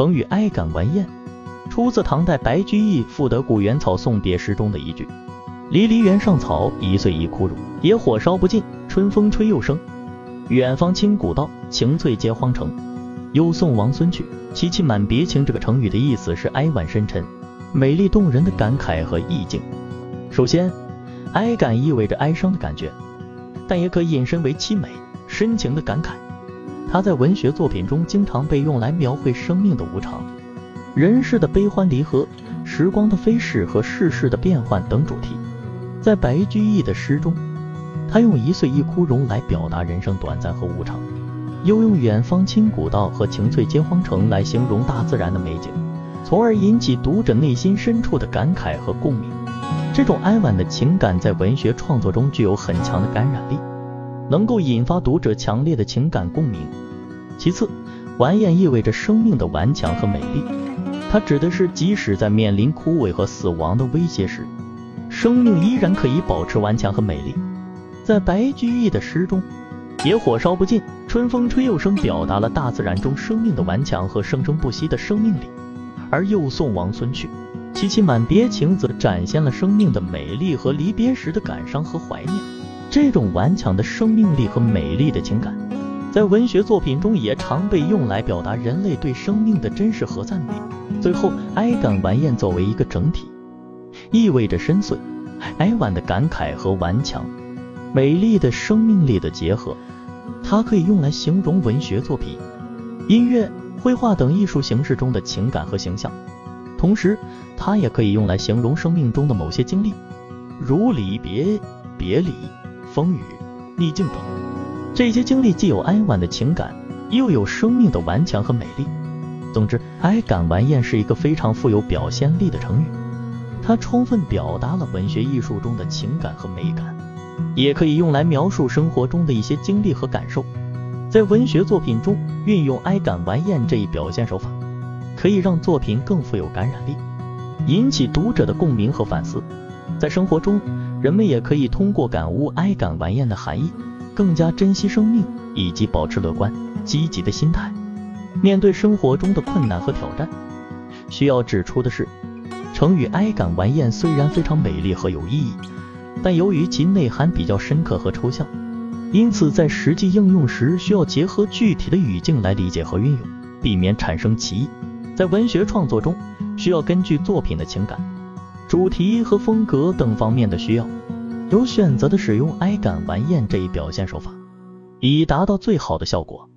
成语“哀感完颜”，出自唐代白居易《赋得古原草送别诗》中的一句：“离离原上草，一岁一枯荣。野火烧不尽，春风吹又生。远芳侵古道，晴翠接荒城。又送王孙去，萋萋满别情。”这个成语的意思是哀婉深沉、美丽动人的感慨和意境。首先，哀感意味着哀伤的感觉，但也可引申为凄美、深情的感慨。它在文学作品中经常被用来描绘生命的无常、人世的悲欢离合、时光的飞逝和世事的变幻等主题。在白居易的诗中，他用一岁一枯荣来表达人生短暂和无常，又用远芳侵古道和晴翠接荒城来形容大自然的美景，从而引起读者内心深处的感慨和共鸣。这种哀婉的情感在文学创作中具有很强的感染力。能够引发读者强烈的情感共鸣。其次，完颜意味着生命的顽强和美丽，它指的是即使在面临枯萎和死亡的威胁时，生命依然可以保持顽强和美丽。在白居易的诗中，野火烧不尽，春风吹又生，表达了大自然中生命的顽强和生生不息的生命力；而又送王孙去，萋萋满别情，则展现了生命的美丽和离别时的感伤和怀念。这种顽强的生命力和美丽的情感，在文学作品中也常被用来表达人类对生命的珍视和赞美。最后，哀感完颜作为一个整体，意味着深邃、哀婉的感慨和顽强、美丽的生命力的结合。它可以用来形容文学作品、音乐、绘画等艺术形式中的情感和形象，同时，它也可以用来形容生命中的某些经历，如离别、别离。风雨、逆境等，这些经历既有哀婉的情感，又有生命的顽强和美丽。总之，哀感完艳是一个非常富有表现力的成语，它充分表达了文学艺术中的情感和美感，也可以用来描述生活中的一些经历和感受。在文学作品中运用哀感完艳这一表现手法，可以让作品更富有感染力，引起读者的共鸣和反思。在生活中，人们也可以通过感悟哀感完颜的含义，更加珍惜生命，以及保持乐观积极的心态，面对生活中的困难和挑战。需要指出的是，成语哀感完颜虽然非常美丽和有意义，但由于其内涵比较深刻和抽象，因此在实际应用时需要结合具体的语境来理解和运用，避免产生歧义。在文学创作中，需要根据作品的情感。主题和风格等方面的需要，有选择的使用哀感玩艳这一表现手法，以达到最好的效果。